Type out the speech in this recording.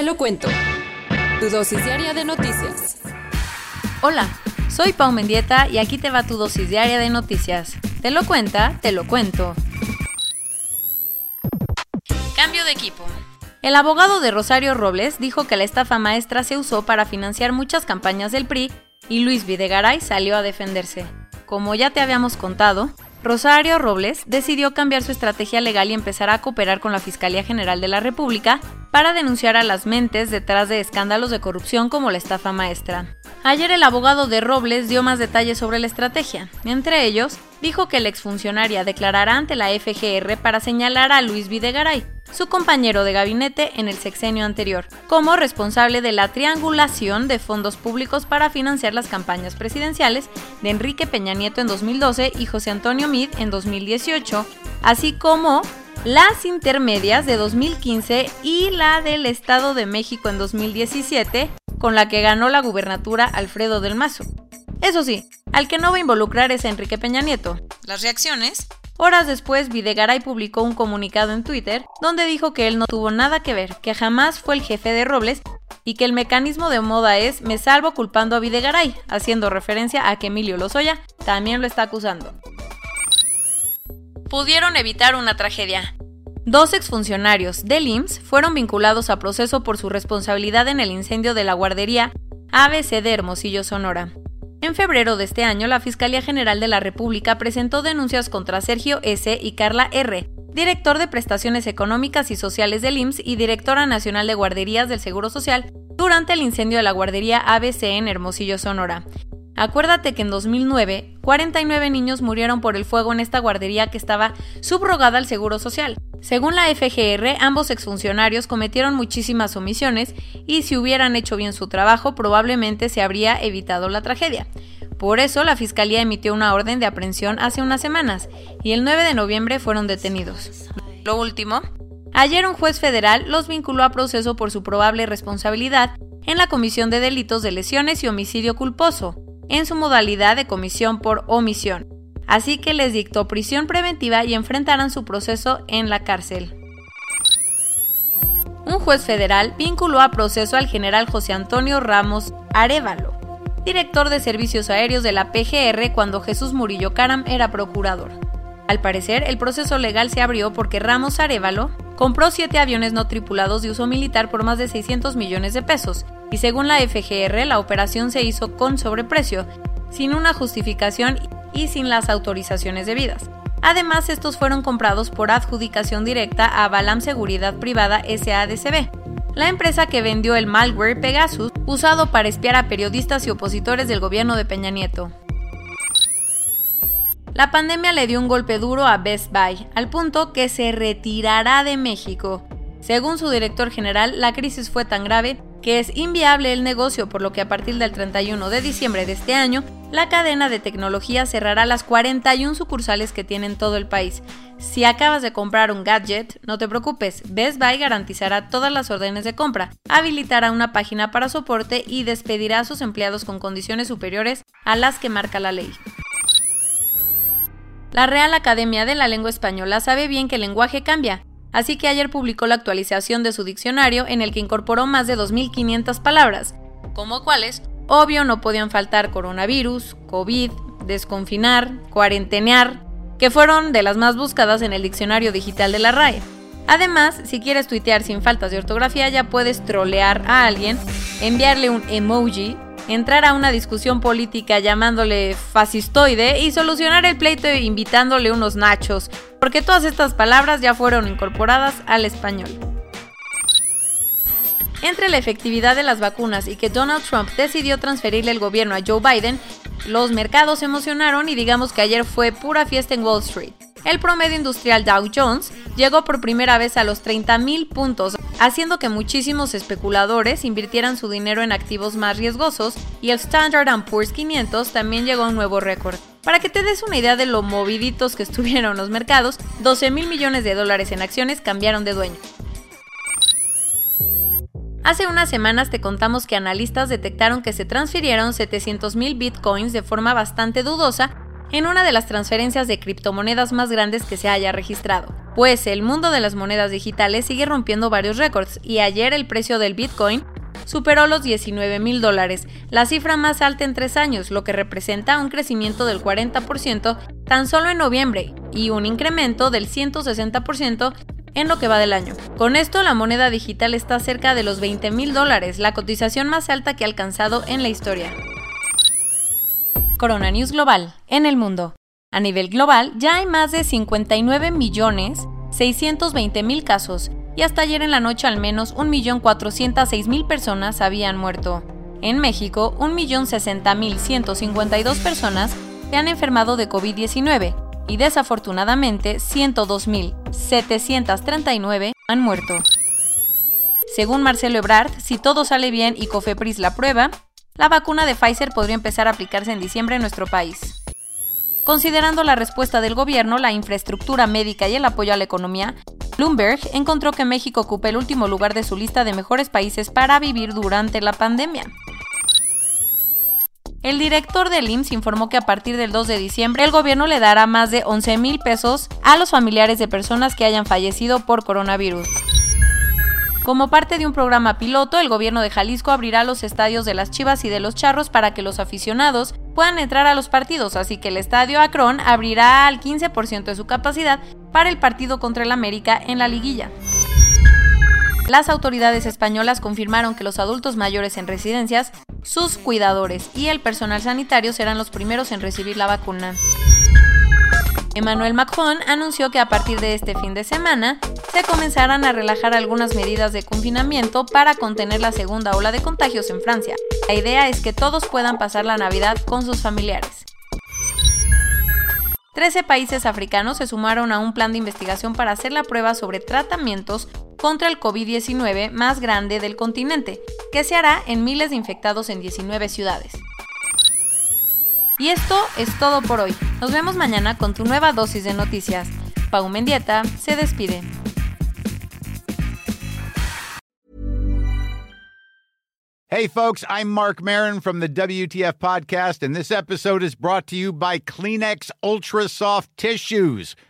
Te lo cuento. Tu dosis diaria de noticias. Hola, soy Pau Mendieta y aquí te va tu dosis diaria de noticias. Te lo cuenta, te lo cuento. Cambio de equipo. El abogado de Rosario Robles dijo que la estafa maestra se usó para financiar muchas campañas del PRI y Luis Videgaray salió a defenderse. Como ya te habíamos contado, Rosario Robles decidió cambiar su estrategia legal y empezar a cooperar con la Fiscalía General de la República para denunciar a las mentes detrás de escándalos de corrupción como la estafa maestra. Ayer el abogado de Robles dio más detalles sobre la estrategia. Entre ellos, dijo que la exfuncionaria declarará ante la FGR para señalar a Luis Videgaray, su compañero de gabinete en el sexenio anterior, como responsable de la triangulación de fondos públicos para financiar las campañas presidenciales de Enrique Peña Nieto en 2012 y José Antonio Mid en 2018, así como las intermedias de 2015 y la del Estado de México en 2017, con la que ganó la gubernatura Alfredo del Mazo. Eso sí, al que no va a involucrar es Enrique Peña Nieto. Las reacciones Horas después, Videgaray publicó un comunicado en Twitter donde dijo que él no tuvo nada que ver, que jamás fue el jefe de Robles y que el mecanismo de moda es me salvo culpando a Videgaray, haciendo referencia a que Emilio Lozoya también lo está acusando. Pudieron evitar una tragedia. Dos exfuncionarios del IMSS fueron vinculados a proceso por su responsabilidad en el incendio de la guardería ABC de Hermosillo, Sonora. En febrero de este año, la Fiscalía General de la República presentó denuncias contra Sergio S. y Carla R., director de Prestaciones Económicas y Sociales del IMSS y directora nacional de guarderías del Seguro Social, durante el incendio de la guardería ABC en Hermosillo, Sonora. Acuérdate que en 2009, 49 niños murieron por el fuego en esta guardería que estaba subrogada al Seguro Social. Según la FGR, ambos exfuncionarios cometieron muchísimas omisiones y si hubieran hecho bien su trabajo probablemente se habría evitado la tragedia. Por eso la Fiscalía emitió una orden de aprehensión hace unas semanas y el 9 de noviembre fueron detenidos. Lo último, ayer un juez federal los vinculó a proceso por su probable responsabilidad en la comisión de delitos de lesiones y homicidio culposo, en su modalidad de comisión por omisión así que les dictó prisión preventiva y enfrentarán su proceso en la cárcel. Un juez federal vinculó a proceso al general José Antonio Ramos Arevalo, director de servicios aéreos de la PGR cuando Jesús Murillo Caram era procurador. Al parecer, el proceso legal se abrió porque Ramos Arevalo compró siete aviones no tripulados de uso militar por más de 600 millones de pesos, y según la FGR, la operación se hizo con sobreprecio, sin una justificación y sin las autorizaciones debidas. Además, estos fueron comprados por adjudicación directa a Balam Seguridad Privada SADCB, la empresa que vendió el malware Pegasus usado para espiar a periodistas y opositores del gobierno de Peña Nieto. La pandemia le dio un golpe duro a Best Buy, al punto que se retirará de México. Según su director general, la crisis fue tan grave que es inviable el negocio, por lo que a partir del 31 de diciembre de este año, la cadena de tecnología cerrará las 41 sucursales que tiene en todo el país. Si acabas de comprar un gadget, no te preocupes, Best Buy garantizará todas las órdenes de compra, habilitará una página para soporte y despedirá a sus empleados con condiciones superiores a las que marca la ley. La Real Academia de la Lengua Española sabe bien que el lenguaje cambia, así que ayer publicó la actualización de su diccionario en el que incorporó más de 2.500 palabras, como cuáles, obvio no podían faltar coronavirus, COVID, desconfinar, cuarentenear, que fueron de las más buscadas en el diccionario digital de la RAE. Además, si quieres tuitear sin faltas de ortografía, ya puedes trolear a alguien, enviarle un emoji entrar a una discusión política llamándole fascistoide y solucionar el pleito invitándole unos nachos, porque todas estas palabras ya fueron incorporadas al español. Entre la efectividad de las vacunas y que Donald Trump decidió transferirle el gobierno a Joe Biden, los mercados emocionaron y digamos que ayer fue pura fiesta en Wall Street. El promedio industrial Dow Jones llegó por primera vez a los 30.000 puntos, haciendo que muchísimos especuladores invirtieran su dinero en activos más riesgosos y el Standard Poor's 500 también llegó a un nuevo récord. Para que te des una idea de lo moviditos que estuvieron los mercados, 12 mil millones de dólares en acciones cambiaron de dueño. Hace unas semanas te contamos que analistas detectaron que se transfirieron 700.000 bitcoins de forma bastante dudosa en una de las transferencias de criptomonedas más grandes que se haya registrado. Pues el mundo de las monedas digitales sigue rompiendo varios récords y ayer el precio del bitcoin superó los 19 mil dólares, la cifra más alta en tres años, lo que representa un crecimiento del 40% tan solo en noviembre y un incremento del 160% en lo que va del año. Con esto, la moneda digital está cerca de los 20 mil dólares, la cotización más alta que ha alcanzado en la historia. Corona News Global, en el mundo. A nivel global, ya hay más de 59 millones 620 mil casos y hasta ayer en la noche al menos 1.406.000 personas habían muerto. En México, 1.060.152 personas se han enfermado de COVID-19 y desafortunadamente 102.739 han muerto. Según Marcelo Ebrard, si todo sale bien y Cofepris la prueba, la vacuna de Pfizer podría empezar a aplicarse en diciembre en nuestro país. Considerando la respuesta del gobierno, la infraestructura médica y el apoyo a la economía, Bloomberg encontró que México ocupa el último lugar de su lista de mejores países para vivir durante la pandemia. El director del IMSS informó que a partir del 2 de diciembre el gobierno le dará más de 11 mil pesos a los familiares de personas que hayan fallecido por coronavirus. Como parte de un programa piloto, el gobierno de Jalisco abrirá los estadios de las Chivas y de los Charros para que los aficionados puedan entrar a los partidos, así que el estadio Akron abrirá al 15% de su capacidad para el partido contra el América en la liguilla. Las autoridades españolas confirmaron que los adultos mayores en residencias, sus cuidadores y el personal sanitario serán los primeros en recibir la vacuna. Emmanuel Macron anunció que a partir de este fin de semana se comenzarán a relajar algunas medidas de confinamiento para contener la segunda ola de contagios en Francia. La idea es que todos puedan pasar la Navidad con sus familiares. Trece países africanos se sumaron a un plan de investigación para hacer la prueba sobre tratamientos contra el COVID-19 más grande del continente, que se hará en miles de infectados en 19 ciudades. Y esto es todo por hoy. Nos vemos mañana con tu nueva dosis de noticias. Pau Mendieta se despide. Hey folks, I'm Mark Marin from the WTF podcast and this episode is brought to you by Kleenex Ultra Soft Tissues